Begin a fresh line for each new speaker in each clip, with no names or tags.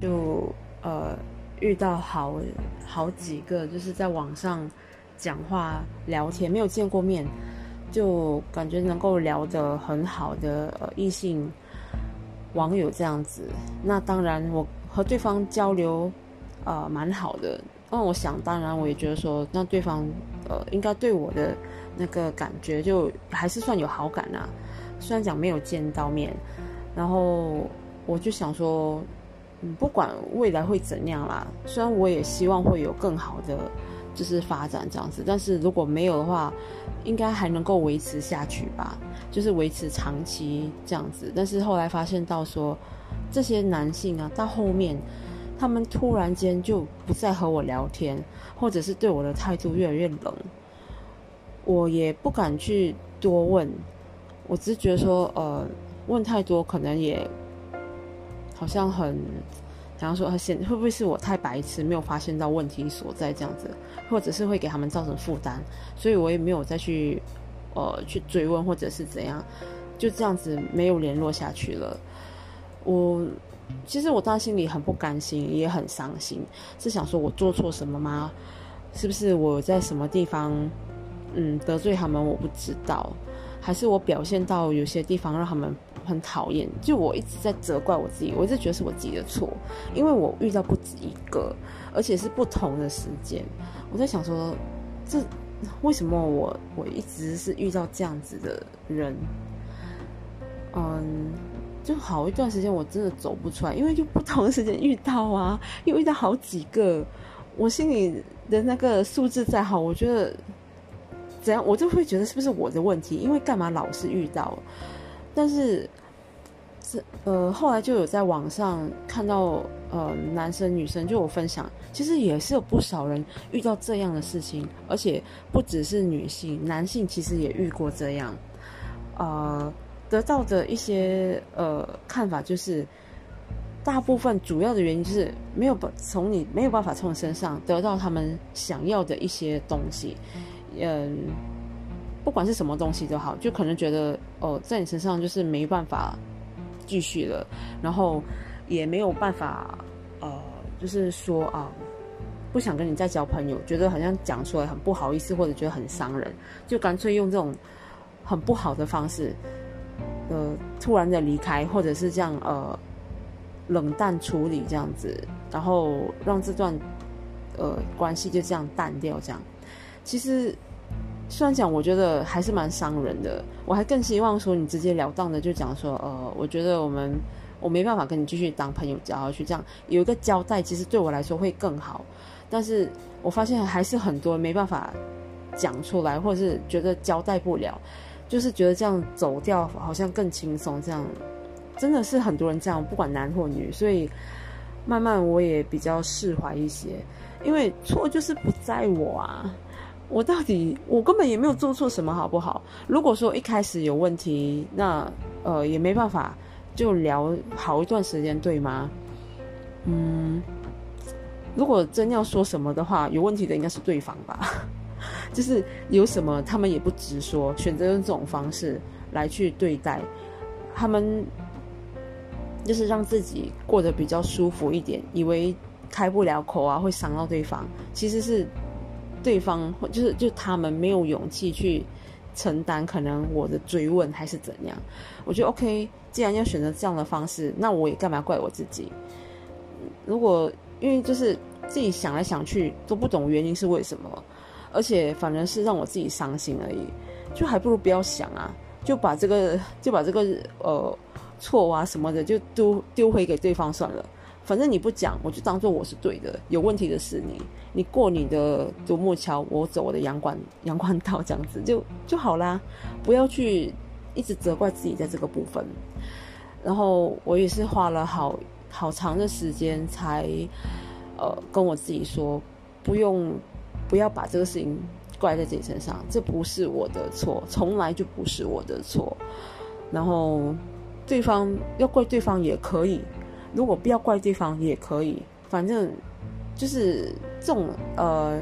就呃遇到好好几个，就是在网上讲话聊天，没有见过面，就感觉能够聊得很好的呃异性网友这样子。那当然，我和对方交流呃蛮好的。那我想，当然我也觉得说，那对方呃应该对我的那个感觉就还是算有好感啊。虽然讲没有见到面，然后我就想说，不管未来会怎样啦，虽然我也希望会有更好的就是发展这样子，但是如果没有的话，应该还能够维持下去吧，就是维持长期这样子。但是后来发现到说，这些男性啊，到后面他们突然间就不再和我聊天，或者是对我的态度越来越冷，我也不敢去多问。我只是觉得说，呃，问太多可能也好像很，想要说很显，会不会是我太白痴，没有发现到问题所在这样子，或者是会给他们造成负担，所以我也没有再去，呃，去追问或者是怎样，就这样子没有联络下去了。我其实我当时心里很不甘心，也很伤心，是想说我做错什么吗？是不是我在什么地方，嗯，得罪他们？我不知道。还是我表现到有些地方让他们很讨厌，就我一直在责怪我自己，我一直觉得是我自己的错，因为我遇到不止一个，而且是不同的时间。我在想说，这为什么我我一直是遇到这样子的人？嗯，就好一段时间我真的走不出来，因为就不同的时间遇到啊，又遇到好几个，我心里的那个数字再好，我觉得。怎样，我就会觉得是不是我的问题？因为干嘛老是遇到？但是，这呃，后来就有在网上看到，呃，男生女生就有分享，其实也是有不少人遇到这样的事情，而且不只是女性，男性其实也遇过这样。呃，得到的一些呃看法就是，大部分主要的原因是没有办从你没有办法从身上得到他们想要的一些东西。嗯，不管是什么东西都好，就可能觉得哦，在你身上就是没办法继续了，然后也没有办法呃，就是说啊，不想跟你再交朋友，觉得好像讲出来很不好意思，或者觉得很伤人，就干脆用这种很不好的方式，呃，突然的离开，或者是这样呃冷淡处理这样子，然后让这段呃关系就这样淡掉，这样。其实。虽然讲，我觉得还是蛮伤人的。我还更希望说，你直截了当的就讲说，呃，我觉得我们我没办法跟你继续当朋友交下去，这样有一个交代，其实对我来说会更好。但是我发现还是很多没办法讲出来，或者是觉得交代不了，就是觉得这样走掉好像更轻松。这样真的是很多人这样，不管男或女。所以慢慢我也比较释怀一些，因为错就是不在我啊。我到底我根本也没有做错什么，好不好？如果说一开始有问题，那呃也没办法就聊好一段时间，对吗？嗯，如果真要说什么的话，有问题的应该是对方吧？就是有什么他们也不直说，选择用这种方式来去对待他们，就是让自己过得比较舒服一点，以为开不了口啊会伤到对方，其实是。对方或就是就他们没有勇气去承担可能我的追问还是怎样，我觉得 OK，既然要选择这样的方式，那我也干嘛怪我自己？如果因为就是自己想来想去都不懂原因是为什么，而且反而是让我自己伤心而已，就还不如不要想啊，就把这个就把这个呃错啊什么的就丢丢回给对方算了。反正你不讲，我就当做我是对的。有问题的是你，你过你的独木桥，我走我的阳关阳关道，这样子就就好啦。不要去一直责怪自己在这个部分。然后我也是花了好好长的时间才呃跟我自己说，不用不要把这个事情怪在自己身上，这不是我的错，从来就不是我的错。然后对方要怪对方也可以。如果不要怪对方也可以，反正就是这种呃，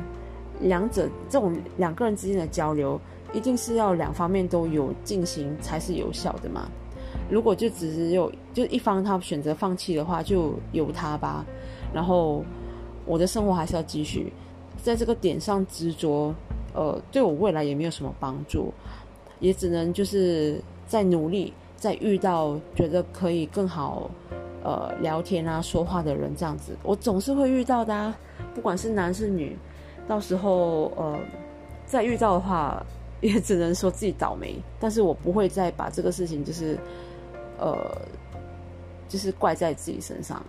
两者这种两个人之间的交流，一定是要两方面都有进行才是有效的嘛。如果就只有就一方他选择放弃的话，就由他吧。然后我的生活还是要继续，在这个点上执着，呃，对我未来也没有什么帮助，也只能就是在努力，在遇到觉得可以更好呃聊天啊说话的人这样子，我总是会遇到的，啊，不管是男是女，到时候呃再遇到的话。也只能说自己倒霉，但是我不会再把这个事情就是，呃，就是怪在自己身上。